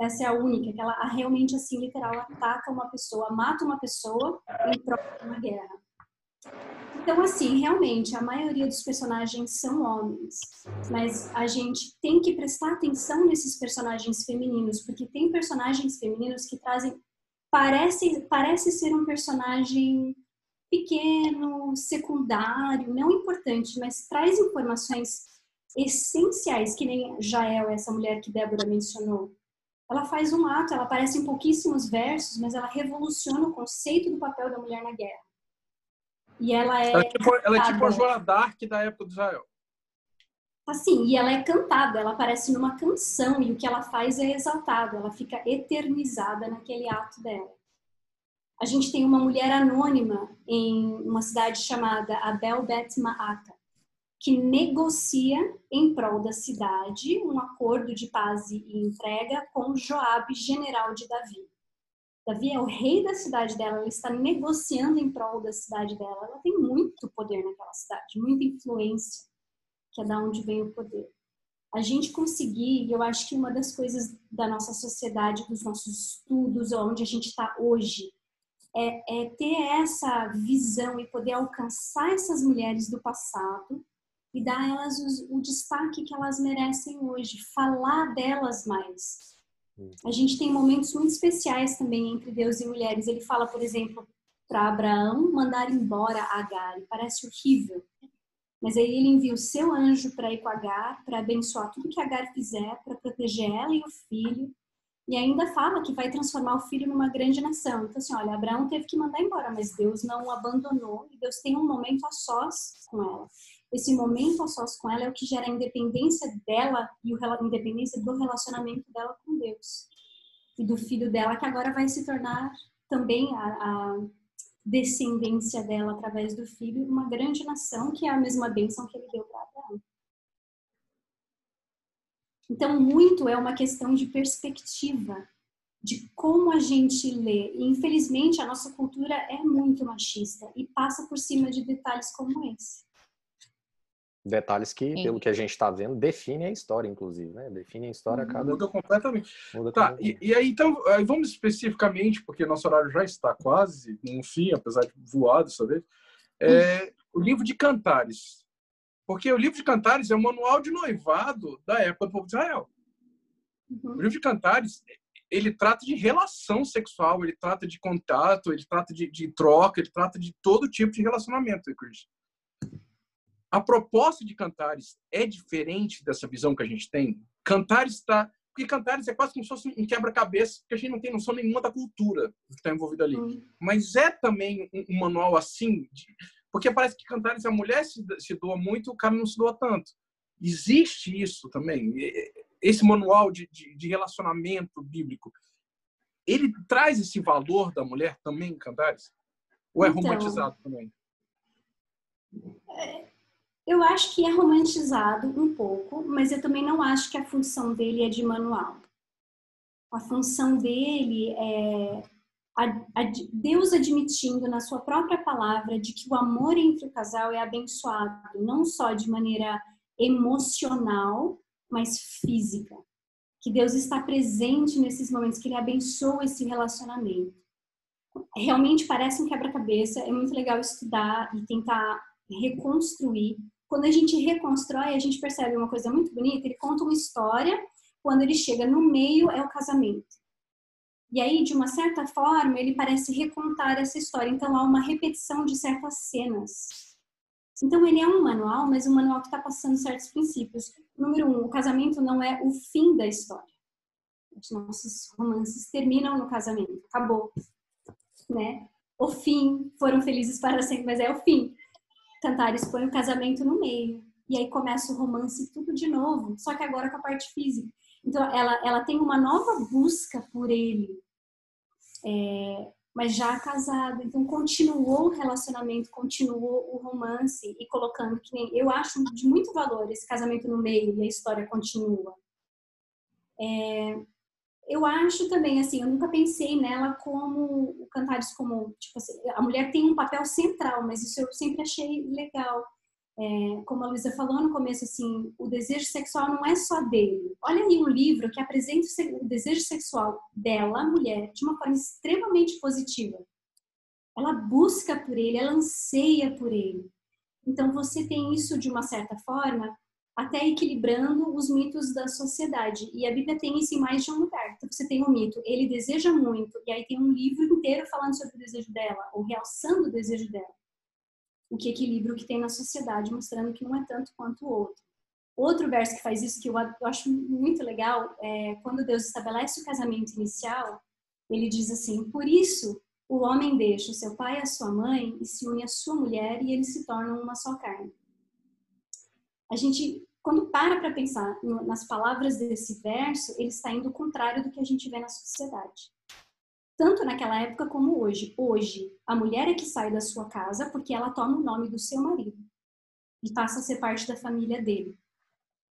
Essa é a única, que ela realmente, assim, literal, ataca uma pessoa, mata uma pessoa em troca de uma guerra. Então, assim, realmente, a maioria dos personagens são homens, mas a gente tem que prestar atenção nesses personagens femininos, porque tem personagens femininos que trazem. Parece, parece ser um personagem pequeno, secundário, não importante, mas traz informações essenciais, que nem Jael, essa mulher que Débora mencionou ela faz um ato, ela aparece em pouquíssimos versos, mas ela revoluciona o conceito do papel da mulher na guerra. E ela é.
Ela é tipo, ela é tipo a Joana Dark da época do Israel.
assim, e ela é cantada, ela aparece numa canção e o que ela faz é exaltado, ela fica eternizada naquele ato dela. A gente tem uma mulher anônima em uma cidade chamada Abel Bet Maata, que negocia em prol da cidade um acordo de paz e entrega com Joabe, general de Davi. Davi é o rei da cidade dela, ela está negociando em prol da cidade dela. Ela tem muito poder naquela cidade, muita influência, que é da onde vem o poder. A gente conseguir, eu acho que uma das coisas da nossa sociedade, dos nossos estudos, onde a gente está hoje, é, é ter essa visão e poder alcançar essas mulheres do passado e dar a elas o, o destaque que elas merecem hoje, falar delas mais. A gente tem momentos muito especiais também entre Deus e mulheres. Ele fala, por exemplo, para Abraão mandar embora Agar. E parece horrível. Mas aí ele envia o seu anjo para ir com Agar, para abençoar tudo que Agar fizer, para proteger ela e o filho. E ainda fala que vai transformar o filho numa grande nação. Então, assim, olha, Abraão teve que mandar embora, mas Deus não o abandonou e Deus tem um momento a sós com ela. Esse momento a sós com ela é o que gera a independência dela e a independência do relacionamento dela com Deus. E do filho dela, que agora vai se tornar também a, a descendência dela através do filho, uma grande nação, que é a mesma bênção que ele deu para Abraão. Então, muito é uma questão de perspectiva, de como a gente lê. E, infelizmente, a nossa cultura é muito machista e passa por cima de detalhes como esse.
Detalhes que, Sim. pelo que a gente está vendo, definem a história, inclusive, né? Definem a história a cada.
Muda completamente. Muda tá, e, e, aí então, vamos especificamente, porque nosso horário já está quase no fim, apesar de voar dessa vez. É, o livro de Cantares. Porque o livro de Cantares é o manual de noivado da época do povo de Israel. Uhum. O livro de Cantares, ele trata de relação sexual, ele trata de contato, ele trata de, de troca, ele trata de todo tipo de relacionamento, Chris. A proposta de Cantares é diferente dessa visão que a gente tem? Cantares está... Porque Cantares é quase como se fosse um quebra-cabeça, porque a gente não tem noção nenhuma da cultura que está envolvida ali. Uhum. Mas é também um, um manual assim... De porque parece que Cantares, a mulher se, se doa muito, o cara não se doa tanto. Existe isso também. Esse manual de, de, de relacionamento bíblico, ele traz esse valor da mulher também Cantares? Ou é então, romantizado também?
É, eu acho que é romantizado um pouco, mas eu também não acho que a função dele é de manual. A função dele é Deus admitindo na sua própria palavra de que o amor entre o casal é abençoado, não só de maneira emocional, mas física. Que Deus está presente nesses momentos, que Ele abençoa esse relacionamento. Realmente parece um quebra-cabeça, é muito legal estudar e tentar reconstruir. Quando a gente reconstrói, a gente percebe uma coisa muito bonita. Ele conta uma história, quando ele chega no meio, é o casamento. E aí, de uma certa forma, ele parece recontar essa história. Então, há uma repetição de certas cenas. Então, ele é um manual, mas um manual que está passando certos princípios. Número um, o casamento não é o fim da história. Os nossos romances terminam no casamento. Acabou. Né? O fim, foram felizes para sempre, mas é o fim. Cantares põe o casamento no meio. E aí começa o romance tudo de novo, só que agora com a parte física. Então, ela, ela tem uma nova busca por ele, é, mas já casada. Então, continuou o relacionamento, continuou o romance e colocando que nem. Eu acho de muito valor esse casamento no meio e a história continua. É, eu acho também, assim, eu nunca pensei nela como o Cantares como, tipo assim, a mulher tem um papel central, mas isso eu sempre achei legal. É, como a Luísa falou no começo, assim, o desejo sexual não é só dele. Olha aí um livro que apresenta o desejo sexual dela, mulher, de uma forma extremamente positiva. Ela busca por ele, ela anseia por ele. Então você tem isso de uma certa forma, até equilibrando os mitos da sociedade. E a Bíblia tem isso em mais de um lugar. Então você tem um mito, ele deseja muito, e aí tem um livro inteiro falando sobre o desejo dela, ou realçando o desejo dela o que equilibra o que tem na sociedade, mostrando que não é tanto quanto o outro. Outro verso que faz isso, que eu acho muito legal, é quando Deus estabelece o casamento inicial, ele diz assim: Por isso o homem deixa o seu pai e a sua mãe e se une à sua mulher e eles se tornam uma só carne. A gente quando para para pensar nas palavras desse verso, ele está indo contrário do que a gente vê na sociedade. Tanto naquela época como hoje. Hoje, a mulher é que sai da sua casa porque ela toma o nome do seu marido e passa a ser parte da família dele.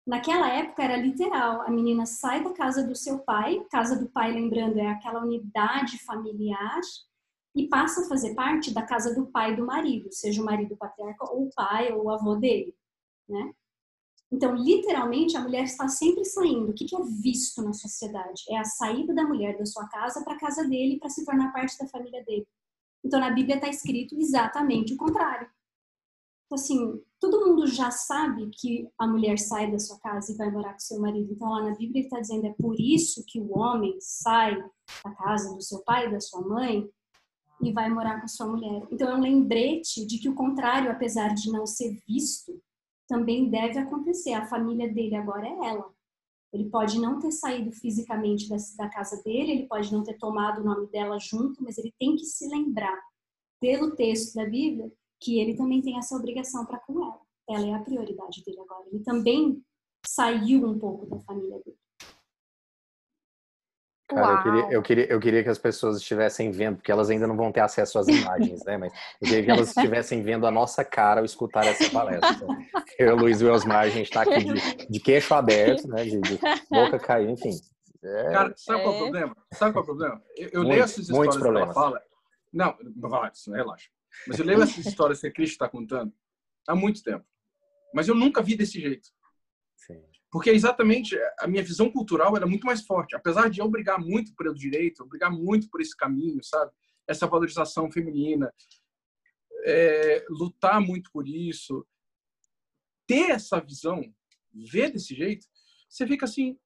Naquela época era literal, a menina sai da casa do seu pai, casa do pai, lembrando, é aquela unidade familiar, e passa a fazer parte da casa do pai do marido, seja o marido patriarca ou o pai ou o avô dele, né? Então, literalmente, a mulher está sempre saindo. O que é visto na sociedade? É a saída da mulher da sua casa para a casa dele para se tornar parte da família dele. Então, na Bíblia está escrito exatamente o contrário. Então, assim, todo mundo já sabe que a mulher sai da sua casa e vai morar com seu marido. Então, lá na Bíblia está dizendo é por isso que o homem sai da casa do seu pai e da sua mãe e vai morar com sua mulher. Então, é um lembrete de que o contrário, apesar de não ser visto, também deve acontecer. A família dele agora é ela. Ele pode não ter saído fisicamente da, casa dele, ele pode não ter tomado o nome dela junto, mas ele tem que se lembrar, pelo texto da Bíblia, que ele também tem essa obrigação para com ela. Ela é a prioridade dele agora. Ele também saiu um pouco da família dele.
Cara, eu queria, eu queria, eu, queria, que as pessoas estivessem vendo, porque elas ainda não vão ter acesso às imagens, né? Mas eu queria que elas estivessem vendo a nossa cara ao escutar essa palestra. Eu, Luiz e o Osmar, a gente está aqui de, de, queixo aberto, né? De, de boca caindo, enfim.
É... Cara, sabe qual é o é. problema? Sabe qual é o problema? Eu, eu leio essas histórias que ela fala. Não, vários, relaxa. Mas eu leio essas histórias que a Cristo está contando há muito tempo. Mas eu nunca vi desse jeito. Porque exatamente a minha visão cultural era muito mais forte. Apesar de eu brigar muito pelo direito, brigar muito por esse caminho, sabe? Essa valorização feminina, é, lutar muito por isso, ter essa visão, ver desse jeito, você fica assim,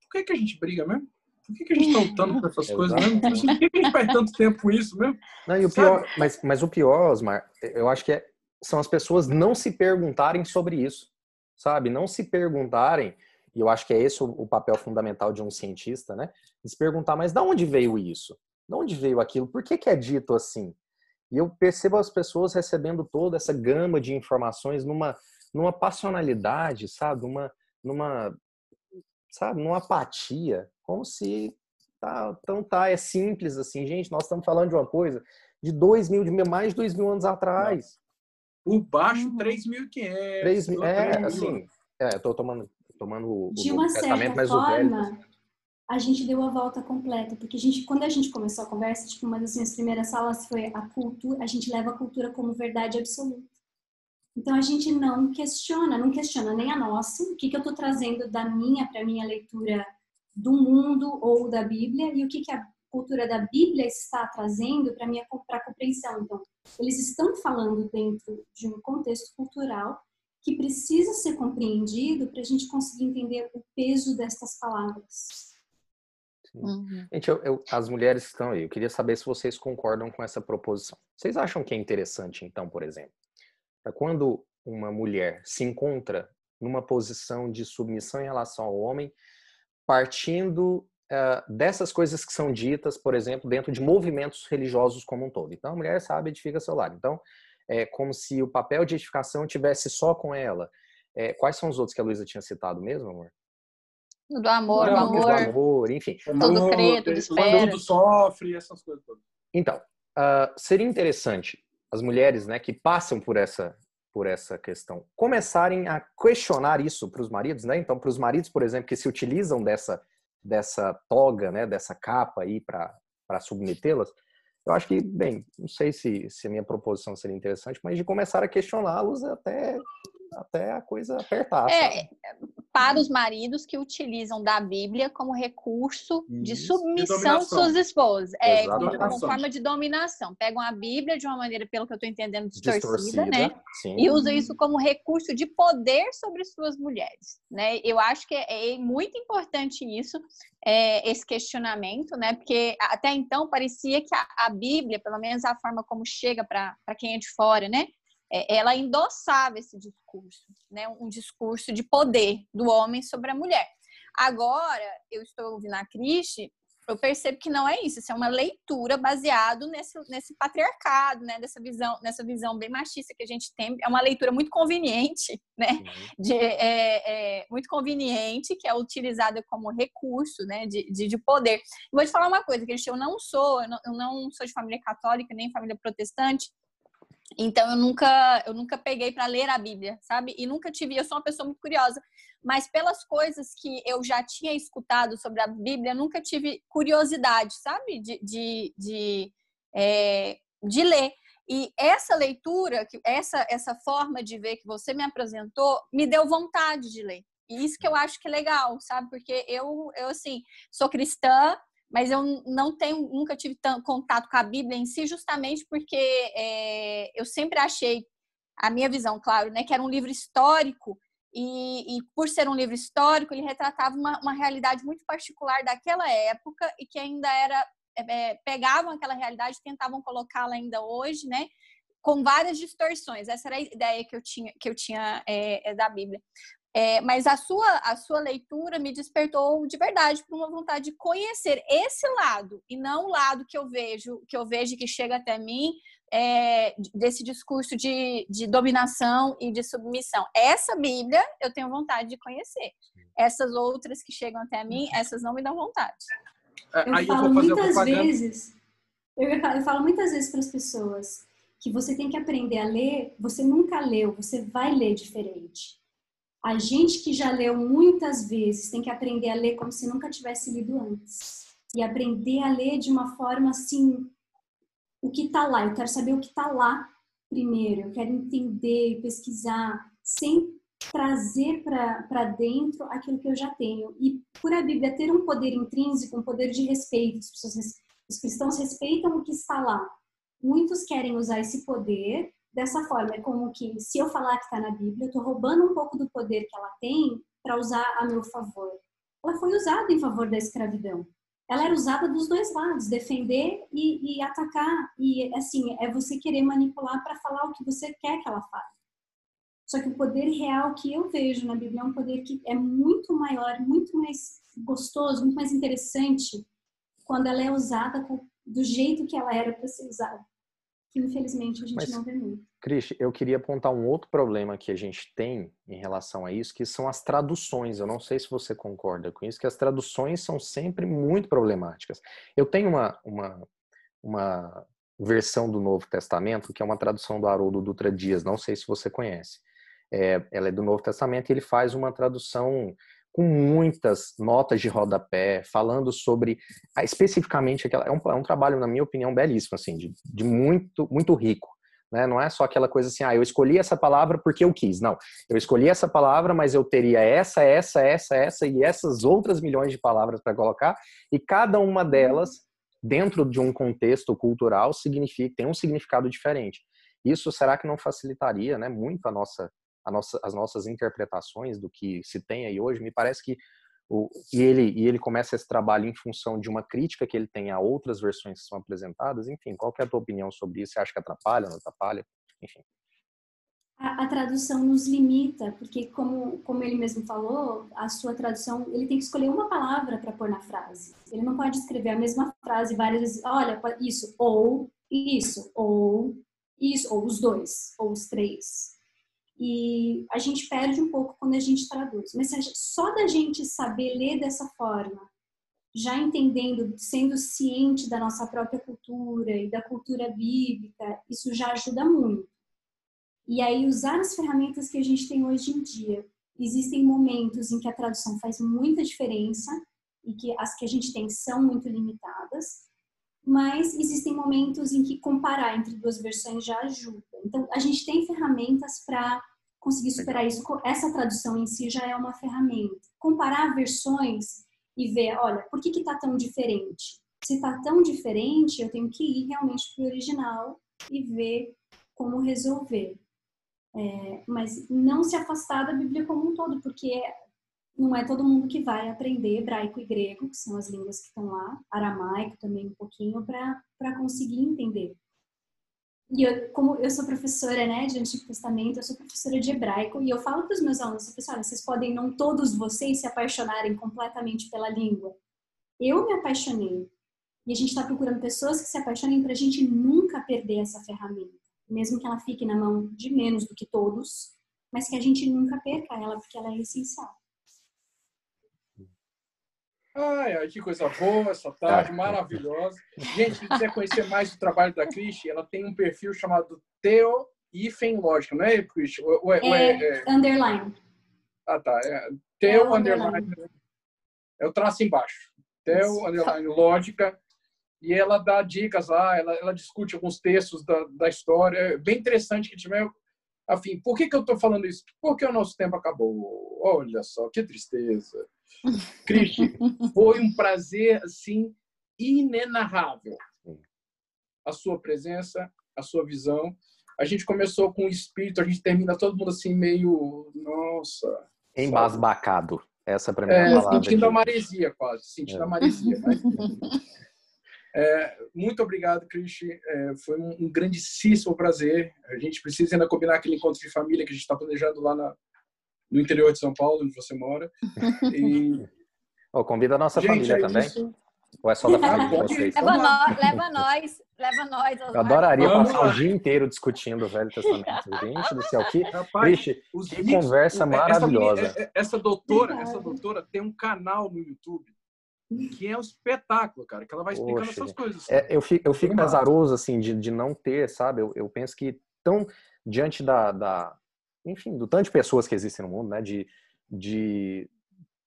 por que, que a gente briga mesmo? Por que, que a gente está lutando por essas coisas mesmo? Por que, que a gente perde tanto tempo com isso mesmo?
Não, e o pior, mas, mas o pior, Osmar, eu acho que é, são as pessoas não se perguntarem sobre isso sabe? Não se perguntarem, e eu acho que é esse o, papel fundamental de um cientista, né? se perguntar, mas de onde veio isso? De onde veio aquilo? Por que, que é dito assim? E eu percebo as pessoas recebendo toda essa gama de informações numa, numa passionalidade, sabe? Numa, numa, sabe? Numa apatia, como se tá, então tá, é simples assim, gente, nós estamos falando de uma coisa de dois mil, de mais de dois mil anos atrás.
O baixo, 3.500.
3, é, assim, é, eu tô tomando, tomando o,
De uma certa mais forma, a gente deu a volta completa, porque a gente, quando a gente começou a conversa, tipo, uma das minhas primeiras salas foi a cultura, a gente leva a cultura como verdade absoluta. Então a gente não questiona, não questiona nem a nossa, o que, que eu estou trazendo da minha para minha leitura do mundo ou da Bíblia e o que, que a cultura da Bíblia está trazendo para minha pra compreensão. Então, eles estão falando dentro de um contexto cultural que precisa ser compreendido para a gente conseguir entender o peso destas palavras.
Uhum. Gente, eu, eu, as mulheres que estão aí, eu queria saber se vocês concordam com essa proposição. Vocês acham que é interessante, então, por exemplo, quando uma mulher se encontra numa posição de submissão em relação ao homem, partindo dessas coisas que são ditas, por exemplo, dentro de movimentos religiosos como um todo. Então, a mulher sabe, edifica seu lar. Então, é como se o papel de edificação tivesse só com ela. É, quais são os outros que a Luísa tinha citado mesmo, amor?
Do amor, do amor. Do
amor, enfim.
Tudo crê, tudo espera.
Tudo sofre, essas coisas todas.
Então, uh, seria interessante as mulheres né, que passam por essa, por essa questão começarem a questionar isso para os maridos, né? Então, para os maridos, por exemplo, que se utilizam dessa dessa toga, né, dessa capa aí para submetê-las, eu acho que, bem, não sei se, se a minha proposição seria interessante, mas de começar a questioná-los até até a coisa apertar.
É, para os maridos que utilizam da Bíblia como recurso de submissão de suas esposas. É, como, como, forma de dominação. Pegam a Bíblia de uma maneira, pelo que eu estou entendendo, distorcida, distorcida né? Sim. E usam isso como recurso de poder sobre suas mulheres. Né? Eu acho que é, é muito importante isso, é, esse questionamento, né? Porque até então parecia que a, a Bíblia, pelo menos a forma como chega para quem é de fora, né? É, ela endossava esse discurso, né? um discurso de poder do homem sobre a mulher. Agora, eu estou ouvindo a Cristi eu percebo que não é isso. Isso é uma leitura baseado nesse, nesse patriarcado, né? Dessa visão, nessa visão bem machista que a gente tem. É uma leitura muito conveniente, né? De, é, é, muito conveniente, que é utilizada como recurso, né? De, de, de poder. Vou te falar uma coisa, que eu não sou, eu não, eu não sou de família católica nem família protestante. Então eu nunca eu nunca peguei para ler a Bíblia, sabe? E nunca tive, eu sou uma pessoa muito curiosa, mas pelas coisas que eu já tinha escutado sobre a Bíblia, nunca tive curiosidade, sabe? De, de, de, é, de ler. E essa leitura, essa, essa forma de ver que você me apresentou, me deu vontade de ler. E isso que eu acho que é legal, sabe? Porque eu, eu assim, sou cristã, mas eu não tenho, nunca tive contato com a Bíblia em si, justamente porque é, eu sempre achei, a minha visão, claro, né, que era um livro histórico e, e, por ser um livro histórico, ele retratava uma, uma, realidade muito particular daquela época e que ainda era é, é pegavam aquela realidade, tentavam colocá-la ainda hoje, né? Com várias distorções. Essa era a ideia que eu tinha, que eu tinha é, é da Bíblia. É, mas a sua, a sua leitura me despertou de verdade para uma vontade de conhecer esse lado e não o lado que eu vejo, que eu vejo que chega até mim é, desse discurso de, de dominação e de submissão. Essa Bíblia eu tenho vontade de conhecer. Essas outras que chegam até mim, essas não me dão vontade.
É, eu falo muitas vezes, eu, eu falo muitas vezes para as pessoas que você tem que aprender a ler. Você nunca leu, você vai ler diferente. A gente que já leu muitas vezes tem que aprender a ler como se nunca tivesse lido antes. E aprender a ler de uma forma assim, o que está lá. Eu quero saber o que está lá primeiro. Eu quero entender, pesquisar, sem trazer para dentro aquilo que eu já tenho. E por a Bíblia ter um poder intrínseco, um poder de respeito, as pessoas, os cristãos respeitam o que está lá. Muitos querem usar esse poder dessa forma. É como que, se eu falar que está na Bíblia, eu estou roubando um pouco do poder que ela tem para usar a meu favor. Ela foi usada em favor da escravidão. Ela era usada dos dois lados, defender e, e atacar. E, assim, é você querer manipular para falar o que você quer que ela fale. Só que o poder real que eu vejo na Bíblia é um poder que é muito maior, muito mais gostoso, muito mais interessante quando ela é usada do jeito que ela era para ser usada que infelizmente a gente Mas, não vê muito.
Cris, eu queria apontar um outro problema que a gente tem em relação a isso, que são as traduções. Eu não sei se você concorda com isso, que as traduções são sempre muito problemáticas. Eu tenho uma, uma, uma versão do Novo Testamento, que é uma tradução do Haroldo Dutra Dias, não sei se você conhece. É, ela é do Novo Testamento e ele faz uma tradução com muitas notas de rodapé, falando sobre especificamente aquela. É um, é um trabalho, na minha opinião, belíssimo, assim, de, de muito, muito rico. Né? Não é só aquela coisa assim, ah, eu escolhi essa palavra porque eu quis. Não, eu escolhi essa palavra, mas eu teria essa, essa, essa, essa e essas outras milhões de palavras para colocar, e cada uma delas, dentro de um contexto cultural, significa, tem um significado diferente. Isso será que não facilitaria né, muito a nossa nossa, as nossas interpretações do que se tem aí hoje, me parece que o, e, ele, e ele começa esse trabalho em função de uma crítica que ele tem a outras versões que são apresentadas. Enfim, qual é a tua opinião sobre isso? Você acha que atrapalha, não atrapalha? Enfim.
A, a, tradução nos limita, porque como, como ele mesmo falou, a sua tradução, ele tem que escolher uma palavra para pôr na frase. Ele não pode escrever a mesma frase várias vezes, olha, isso, ou isso, ou isso, ou os dois, ou os três. E a gente perde um pouco quando a gente traduz. Mas só da gente saber ler dessa forma, já entendendo, sendo ciente da nossa própria cultura e da cultura bíblica, isso já ajuda muito. E aí usar as ferramentas que a gente tem hoje em dia. Existem momentos em que a tradução faz muita diferença e que as que a gente tem são muito limitadas, mas existem momentos em que comparar entre duas versões já ajuda. Então, a gente tem ferramentas para conseguir superar isso. Essa tradução em si já é uma ferramenta. Comparar versões e ver, olha, por que está tão diferente? Se está tão diferente, eu tenho que ir realmente para o original e ver como resolver. É, mas não se afastar da Bíblia como um todo, porque não é todo mundo que vai aprender hebraico e grego, que são as línguas que estão lá, aramaico também um pouquinho, para conseguir entender. E eu, como eu sou professora né, de Antigo Testamento, eu sou professora de hebraico, e eu falo para os meus alunos, pessoal, vocês podem não todos vocês se apaixonarem completamente pela língua, Eu me apaixonei. E a gente está procurando pessoas que se apaixonem para a gente nunca perder essa ferramenta. Mesmo que ela fique na mão de menos do que todos, mas que a gente nunca perca ela, porque ela é essencial.
Ai, ai, que coisa boa essa tarde, maravilhosa. Gente, quem quiser conhecer mais do trabalho da Cristi, ela tem um perfil chamado Teo Ifen Lógica, não é, Cristi?
É, é, é, underline.
Ah, tá. É, Teo é underline. underline. É o traço embaixo. Teo underline Lógica. E ela dá dicas lá, ela, ela discute alguns textos da, da história. É bem interessante que tiver afim. Por que, que eu estou falando isso? Porque o nosso tempo acabou. Olha só, que tristeza. Cristi, foi um prazer, assim, inenarrável. A sua presença, a sua visão. A gente começou com o espírito, a gente termina todo mundo assim, meio. Nossa.
Embasbacado. Essa é a primeira
é, palavra. Sentindo a maresia, quase. Sentindo é. a maresia. Mas... É, muito obrigado, Cristi. É, foi um, um, grandíssimo prazer. A gente precisa ainda combinar aquele encontro de família que a gente está planejando lá na, no interior de São Paulo, onde você mora. E...
Oh, convida a nossa gente, família é também. Isso. Ou é só da família de vocês?
Leva nós, leva nós, leva nós.
Eu adoraria Vamos passar lá. o dia inteiro discutindo o Velho Testamento. Gente do céu, que, Rapaz, que conversa maravilhosa.
Essa, essa doutora, essa doutora tem um canal no YouTube que é um espetáculo, cara, que ela vai explicando Poxa, essas coisas.
É, eu fico, eu fico pesaroso, assim, de, de não ter, sabe? Eu, eu penso que tão diante da, da, enfim, do tanto de pessoas que existem no mundo, né? De, de,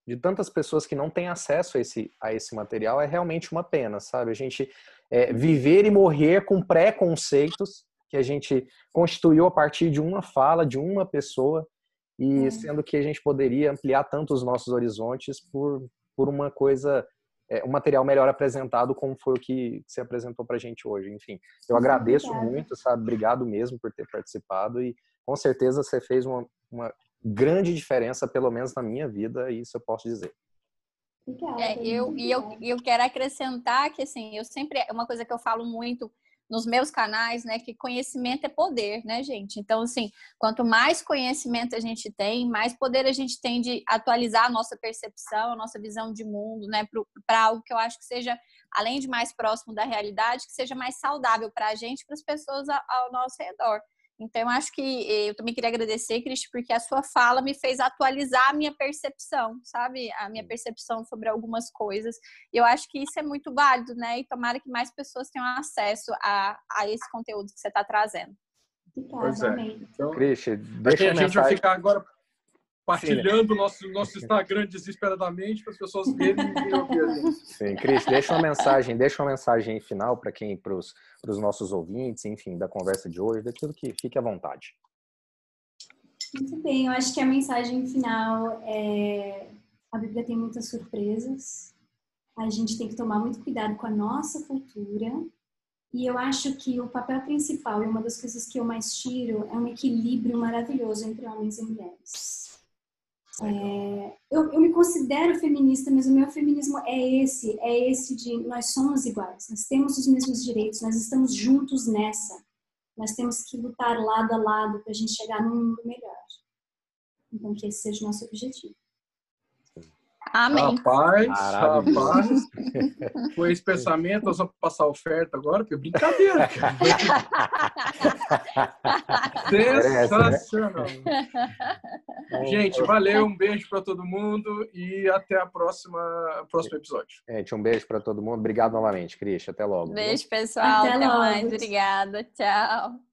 de tantas pessoas que não têm acesso a esse, a esse material, é realmente uma pena, sabe? A gente é, viver e morrer com preconceitos que a gente constituiu a partir de uma fala, de uma pessoa, e sendo que a gente poderia ampliar tanto os nossos horizontes por, por uma coisa, é, um material melhor apresentado, como foi o que você apresentou para a gente hoje. Enfim, eu agradeço Obrigada. muito, sabe? Obrigado mesmo por ter participado e com certeza você fez uma, uma grande diferença, pelo menos na minha vida, e isso eu posso dizer.
É, eu, e eu, eu quero acrescentar que, assim, eu sempre, é uma coisa que eu falo muito nos meus canais, né, que conhecimento é poder, né, gente? Então, assim, quanto mais conhecimento a gente tem, mais poder a gente tem de atualizar a nossa percepção, a nossa visão de mundo, né, para algo que eu acho que seja, além de mais próximo da realidade, que seja mais saudável para a gente e para as pessoas ao nosso redor. Então, eu acho que eh, eu também queria agradecer, Cristi, porque a sua fala me fez atualizar a minha percepção, sabe? A minha percepção sobre algumas coisas. E eu acho que isso é muito válido, né? E tomara que mais pessoas tenham acesso a, a esse conteúdo que você está trazendo.
Pois é. Então, Cristi, deixa a gente vai ficar agora partilhando nosso, nosso Instagram desesperadamente para as pessoas verem e.
Sim, Cris, deixa uma mensagem, deixa uma mensagem final para quem, para os nossos ouvintes, enfim, da conversa de hoje, daquilo que fique à vontade.
Muito bem, eu acho que a mensagem final é a Bíblia tem muitas surpresas. A gente tem que tomar muito cuidado com a nossa cultura. E eu acho que o papel principal e uma das coisas que eu mais tiro é um equilíbrio maravilhoso entre homens e mulheres é, eu, eu, me considero feminista, mas o meu feminismo é esse, é esse de nós somos iguais, nós temos os mesmos direitos, nós estamos juntos nessa. Nós temos que lutar lado a lado para a gente chegar num mundo melhor. Então, que esse seja o nosso objetivo.
Amém.
Rapaz, rapaz. Foi esse pensamento, nós vamos passar oferta agora, porque é brincadeira. Sensacional. Gente, valeu, um beijo para todo mundo e até a próxima próximo episódio.
Gente, um beijo para todo mundo. Obrigado novamente, Cris. Até logo.
Beijo, pessoal. Até, até mais. Obrigada. Tchau.